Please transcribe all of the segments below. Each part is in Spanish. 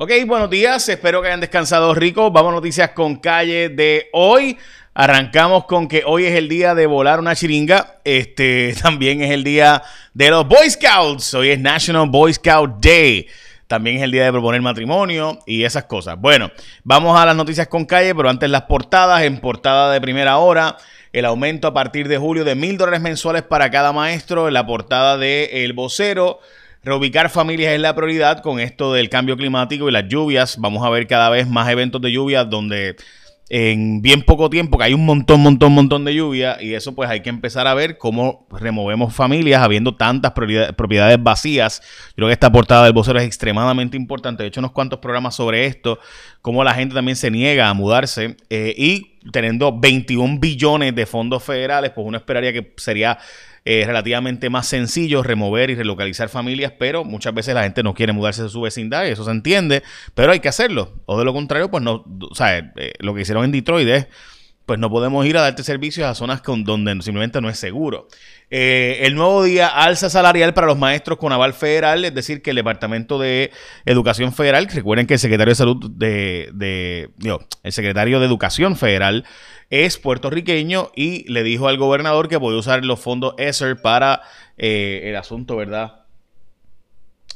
Ok, buenos días, espero que hayan descansado rico. Vamos a noticias con calle de hoy. Arrancamos con que hoy es el día de volar una chiringa. Este también es el día de los Boy Scouts. Hoy es National Boy Scout Day. También es el día de proponer matrimonio y esas cosas. Bueno, vamos a las noticias con calle, pero antes las portadas. En portada de primera hora, el aumento a partir de julio de mil dólares mensuales para cada maestro. En la portada de El Vocero. Reubicar familias es la prioridad con esto del cambio climático y las lluvias. Vamos a ver cada vez más eventos de lluvia donde en bien poco tiempo, que hay un montón, montón, montón de lluvia, y eso pues hay que empezar a ver cómo removemos familias habiendo tantas propiedades vacías. Yo creo que esta portada del vocero es extremadamente importante. He hecho unos cuantos programas sobre esto, cómo la gente también se niega a mudarse, eh, y teniendo 21 billones de fondos federales, pues uno esperaría que sería es relativamente más sencillo remover y relocalizar familias, pero muchas veces la gente no quiere mudarse de su vecindad y eso se entiende, pero hay que hacerlo. O de lo contrario, pues no, o sea, eh, lo que hicieron en Detroit es, pues no podemos ir a darte servicios a zonas con, donde simplemente no es seguro. Eh, el nuevo día alza salarial para los maestros con aval federal, es decir, que el Departamento de Educación Federal, recuerden que el secretario de Salud de, de el secretario de Educación Federal es puertorriqueño y le dijo al gobernador que podía usar los fondos ESSER para eh, el asunto, ¿verdad?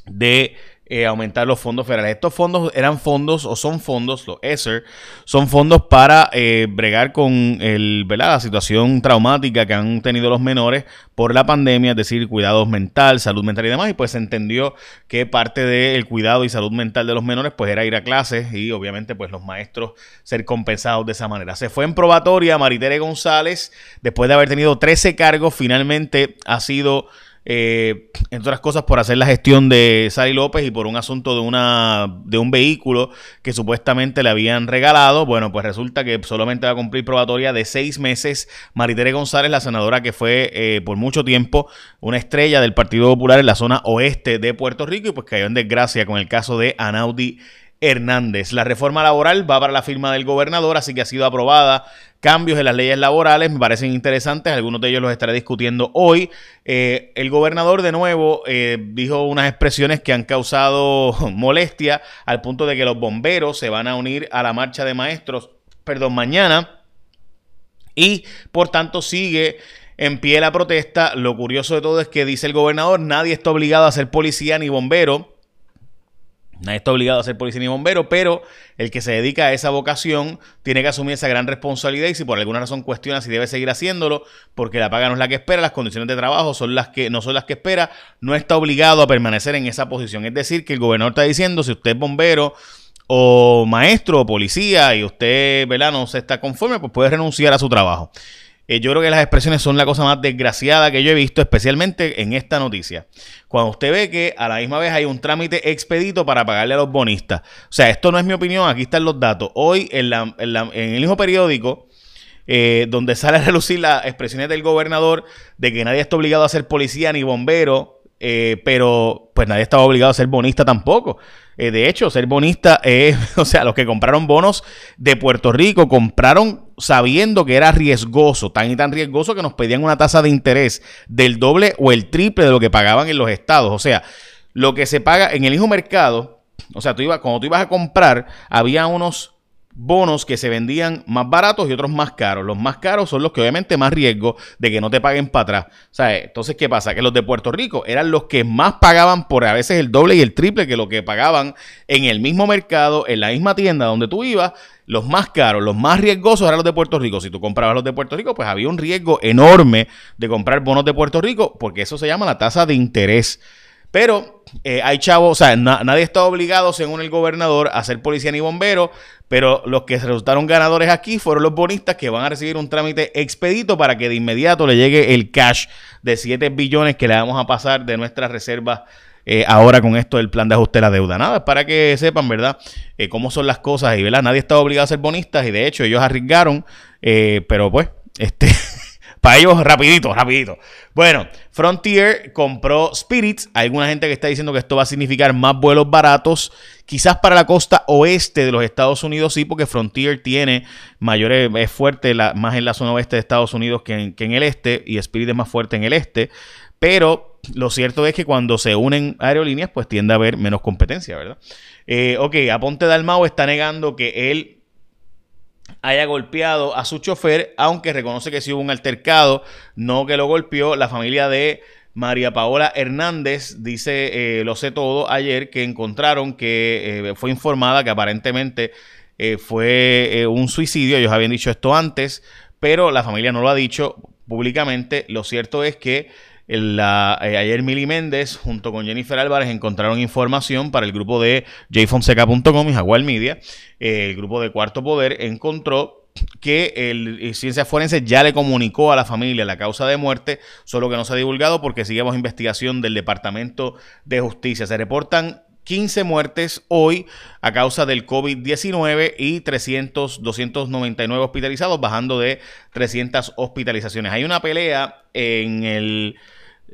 De eh, aumentar los fondos federales. Estos fondos eran fondos o son fondos, los ESSER, son fondos para eh, bregar con el, la situación traumática que han tenido los menores por la pandemia, es decir, cuidados mental, salud mental y demás. Y pues se entendió que parte del cuidado y salud mental de los menores pues era ir a clases y obviamente pues los maestros ser compensados de esa manera. Se fue en probatoria Maritere González, después de haber tenido 13 cargos, finalmente ha sido eh, entre otras cosas por hacer la gestión de Sally López y por un asunto de una de un vehículo que supuestamente le habían regalado. Bueno, pues resulta que solamente va a cumplir probatoria de seis meses. Maritere González, la senadora que fue eh, por mucho tiempo una estrella del Partido Popular en la zona oeste de Puerto Rico y pues cayó en desgracia con el caso de Anaudi Hernández. La reforma laboral va para la firma del gobernador, así que ha sido aprobada. Cambios en las leyes laborales me parecen interesantes, algunos de ellos los estaré discutiendo hoy. Eh, el gobernador de nuevo eh, dijo unas expresiones que han causado molestia al punto de que los bomberos se van a unir a la marcha de maestros, perdón, mañana. Y por tanto sigue en pie la protesta. Lo curioso de todo es que dice el gobernador, nadie está obligado a ser policía ni bombero. Nadie está obligado a ser policía ni bombero, pero el que se dedica a esa vocación tiene que asumir esa gran responsabilidad y si por alguna razón cuestiona si debe seguir haciéndolo, porque la paga no es la que espera, las condiciones de trabajo son las que no son las que espera, no está obligado a permanecer en esa posición. Es decir, que el gobernador está diciendo, si usted es bombero o maestro o policía y usted ¿verdad? no se está conforme, pues puede renunciar a su trabajo. Eh, yo creo que las expresiones son la cosa más desgraciada que yo he visto, especialmente en esta noticia. Cuando usted ve que a la misma vez hay un trámite expedito para pagarle a los bonistas. O sea, esto no es mi opinión, aquí están los datos. Hoy en, el mismo periódico, eh, donde sale a relucir las expresiones del gobernador de que nadie está obligado a ser policía ni bombero, eh, pero pues nadie estaba obligado a ser bonista tampoco. de hecho, ser bonista es, o sea, los que compraron bonos de Puerto Rico compraron sabiendo que era riesgoso, tan y tan riesgoso que nos pedían una tasa de interés del doble o el triple de lo que pagaban en los estados. O sea, lo que se paga en el hijo mercado, o sea, tú ibas, cuando tú ibas a comprar, había unos bonos que se vendían más baratos y otros más caros. Los más caros son los que obviamente más riesgo de que no te paguen para atrás. Sea, entonces, ¿qué pasa? Que los de Puerto Rico eran los que más pagaban por a veces el doble y el triple que lo que pagaban en el mismo mercado, en la misma tienda donde tú ibas. Los más caros, los más riesgosos eran los de Puerto Rico. Si tú comprabas los de Puerto Rico, pues había un riesgo enorme de comprar bonos de Puerto Rico porque eso se llama la tasa de interés. Pero eh, hay chavos, o sea, nadie está obligado, según el gobernador, a ser policía ni bombero, pero los que resultaron ganadores aquí fueron los bonistas que van a recibir un trámite expedito para que de inmediato le llegue el cash de 7 billones que le vamos a pasar de nuestras reservas eh, ahora con esto del plan de ajuste de la deuda. Nada, para que sepan, ¿verdad? Eh, cómo son las cosas y, ¿verdad? Nadie está obligado a ser bonistas y de hecho ellos arriesgaron, pero pues, este... Para ellos, rapidito, rapidito. Bueno, Frontier compró Spirits. Hay alguna gente que está diciendo que esto va a significar más vuelos baratos. Quizás para la costa oeste de los Estados Unidos sí, porque Frontier tiene mayores, es fuerte más en la zona oeste de Estados Unidos que en, que en el este, y Spirit es más fuerte en el este pero lo cierto es que cuando se unen aerolíneas, pues tiende a haber menos competencia, ¿verdad? Eh, ok, Aponte Dalmao está negando que él haya golpeado a su chofer, aunque reconoce que sí hubo un altercado, no que lo golpeó. La familia de María Paola Hernández dice, eh, lo sé todo, ayer que encontraron que eh, fue informada que aparentemente eh, fue un suicidio, ellos habían dicho esto antes, pero la familia no lo ha dicho públicamente. Lo cierto es que la, ayer Mili Méndez junto con Jennifer Álvarez encontraron información para el grupo de jfonseca.com y Jaguar Media. el grupo de Cuarto Poder encontró que el, Ciencia Forense ya le comunicó a la familia la causa de muerte, solo que no se ha divulgado porque seguimos investigación del Departamento de Justicia. Se reportan 15 muertes hoy a causa del COVID-19 y 300, 299 hospitalizados, bajando de 300 hospitalizaciones. Hay una pelea en el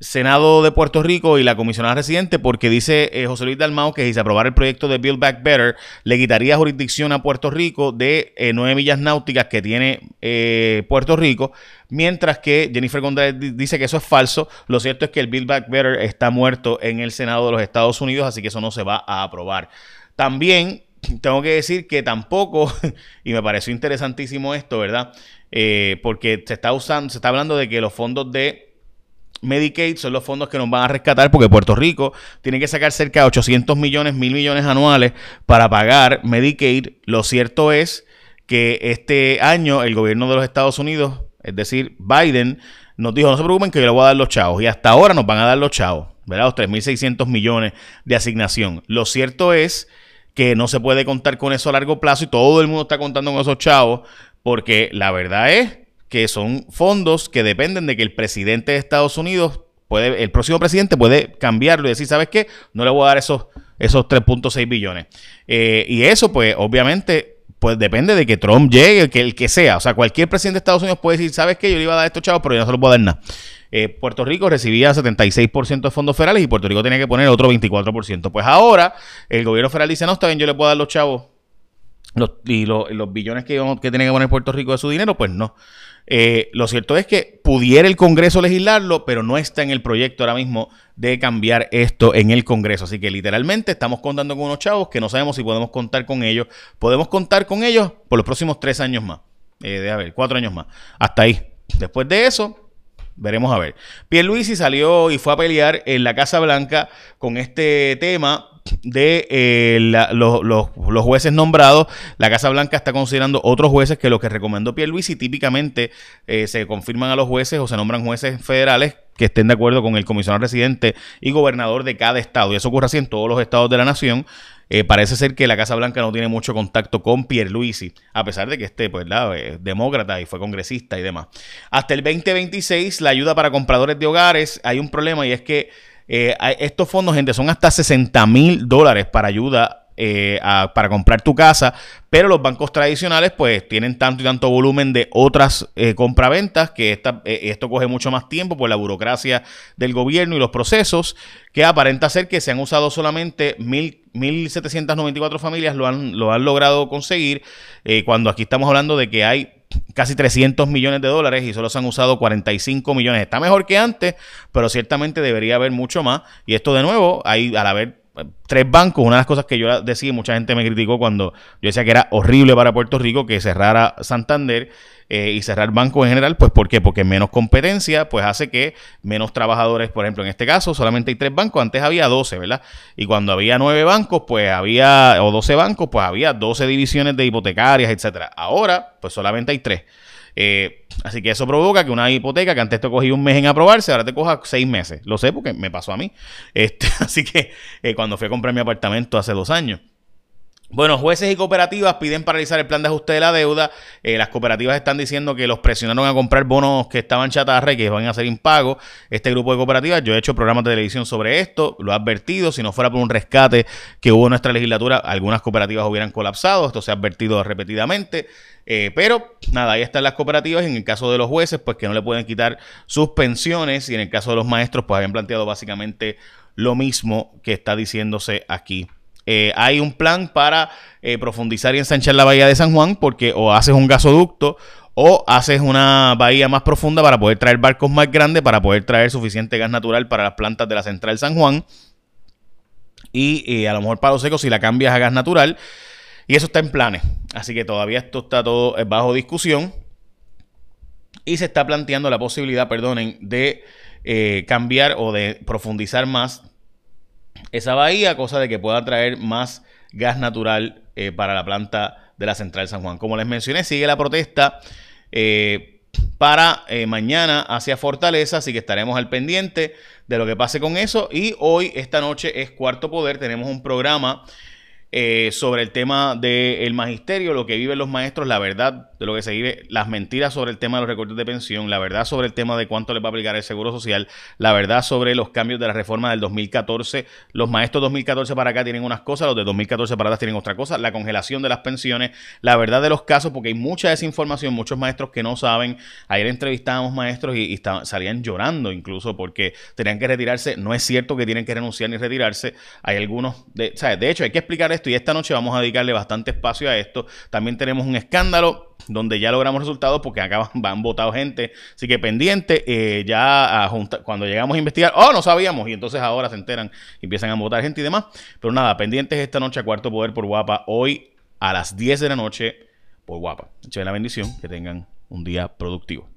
Senado de Puerto Rico y la comisionada residente porque dice eh, José Luis Dalmau que si se aprobara el proyecto de Build Back Better le quitaría jurisdicción a Puerto Rico de eh, nueve millas náuticas que tiene eh, Puerto Rico, mientras que Jennifer González dice que eso es falso. Lo cierto es que el Build Back Better está muerto en el Senado de los Estados Unidos, así que eso no se va a aprobar. También tengo que decir que tampoco, y me pareció interesantísimo esto, ¿verdad? porque se está usando, se está hablando de que los fondos de Medicaid son los fondos que nos van a rescatar porque Puerto Rico tiene que sacar cerca de 800 millones, mil millones anuales para pagar Medicaid. Lo cierto es que este año el gobierno de los Estados Unidos, es decir, Biden, nos dijo, no se preocupen que yo le voy a dar los chavos. Y hasta ahora nos van a dar los chavos, ¿verdad? Los 3.600 millones de asignación. Lo cierto es que no se puede contar con eso a largo plazo y todo el mundo está contando con esos chavos porque la verdad es que son fondos que dependen de que el presidente de Estados Unidos puede, el próximo presidente puede cambiarlo y decir, ¿sabes qué? No le voy a dar esos, esos 3.6 billones. Eh, y eso, pues, obviamente, pues depende de que Trump llegue, que el que sea. O sea, cualquier presidente de Estados Unidos puede decir, ¿sabes qué? Yo le iba a dar estos chavos, pero yo no se los puedo dar nada. Eh, Puerto Rico recibía 76% de fondos federales y Puerto Rico tenía que poner otro 24%. Pues ahora el gobierno federal dice, no, está bien, yo le puedo dar los chavos y los billones que, que tiene que poner Puerto Rico de su dinero, pues no. Eh, lo cierto es que pudiera el Congreso legislarlo, pero no está en el proyecto ahora mismo de cambiar esto en el Congreso. Así que literalmente estamos contando con unos chavos que no sabemos si podemos contar con ellos. Podemos contar con ellos por los próximos tres años más. Eh, de a ver, cuatro años más. Hasta ahí. Después de eso, veremos a ver. Pierluisi salió y fue a pelear en la Casa Blanca con este tema de eh, los, jueces nombrados, la Casa Blanca está considerando otros jueces que lo que recomendó Pierluisi típicamente eh, se confirman a los jueces o se nombran jueces federales que estén de acuerdo con el comisionado residente y gobernador de cada estado. Y eso ocurre así en todos los estados de la nación. Eh, parece ser que la Casa Blanca no tiene mucho contacto con Pierluisi, a pesar de que esté pues, demócrata y fue congresista y demás. Hasta el 2026, la ayuda para compradores de hogares, hay un problema y es que eh, estos fondos, gente, son hasta 60 mil dólares para ayuda eh, para comprar tu casa, pero los bancos tradicionales pues tienen tanto y tanto volumen de otras eh, compraventas que esta, esto coge mucho más tiempo por la burocracia del gobierno y los procesos que aparenta ser que se han usado solamente mil 1.794 familias lo han, lo han logrado conseguir, cuando aquí estamos hablando de que hay casi 300 millones de dólares y solo se han usado 45 millones. Está mejor que antes, pero ciertamente debería haber mucho más. Y esto de nuevo, hay, al haber eh, tres bancos, una de las cosas que yo decía, mucha gente me criticó cuando yo decía que era horrible para Puerto Rico que cerrara Santander eh, y cerrar bancos en general, pues ¿por qué? Porque menos competencia, pues hace que menos trabajadores, por ejemplo, en este caso solamente hay tres bancos, antes había 12, ¿verdad? Y cuando había nueve bancos, pues había, o 12 bancos, pues había 12 divisiones de hipotecarias, etcétera. Ahora, pues solamente hay tres. Eh, así que eso provoca que una hipoteca que antes te cogía un mes en aprobarse, ahora te coja seis meses. Lo sé porque me pasó a mí. Este, así que eh, cuando fui a comprar mi apartamento hace dos años. Bueno, jueces y cooperativas piden paralizar el plan de ajuste de la deuda. Eh, las cooperativas están diciendo que los presionaron a comprar bonos que estaban chatarra y que van a ser impagos. Este grupo de cooperativas, yo he hecho programas de televisión sobre esto, lo he advertido. Si no fuera por un rescate que hubo en nuestra legislatura, algunas cooperativas hubieran colapsado. Esto se ha advertido repetidamente. Eh, pero nada, ahí están las cooperativas. En el caso de los jueces, pues que no le pueden quitar sus pensiones. Y en el caso de los maestros, pues habían planteado básicamente lo mismo que está diciéndose aquí eh, hay un plan para eh, profundizar y ensanchar la bahía de San Juan porque o haces un gasoducto o haces una bahía más profunda para poder traer barcos más grandes, para poder traer suficiente gas natural para las plantas de la central San Juan. Y a lo mejor palo seco si la cambias a gas natural. Y eso está en planes. Así que todavía esto está todo bajo discusión. Y se está planteando la posibilidad, perdonen, de eh, cambiar o de profundizar más esa bahía, cosa de que pueda traer más gas natural eh, para la planta de la central San Juan. Como les mencioné, sigue la protesta. Eh, para mañana hacia Fortaleza, así que estaremos al pendiente de lo que pase con eso. Y hoy, esta noche, es Cuarto Poder, tenemos un programa eh, sobre el tema del magisterio, lo que viven los maestros, la verdad de lo que se vive, las mentiras sobre el tema de los recortes de pensión, la verdad sobre el tema de cuánto les va a aplicar el Seguro Social, la verdad sobre los cambios de la reforma del 2014. Los maestros 2014 para acá tienen unas cosas, los de 2014 para atrás tienen otra cosa, la congelación de las pensiones, la verdad de los casos, porque hay mucha desinformación, muchos maestros que no saben. Ayer entrevistábamos maestros y, salían llorando incluso porque tenían que retirarse. No es cierto que tienen que renunciar ni retirarse. Hay algunos, de, de hecho hay que explicar y esta noche vamos a dedicarle bastante espacio a esto. También tenemos un escándalo donde ya logramos resultados porque acá van votado gente. Así que pendiente, eh, ya cuando llegamos a investigar, oh, no sabíamos, y entonces ahora se enteran y empiezan a votar gente y demás. Pero nada, pendientes esta noche a Cuarto Poder por Guapa, hoy a las 10 de la noche por Guapa. Echen la bendición, que tengan un día productivo.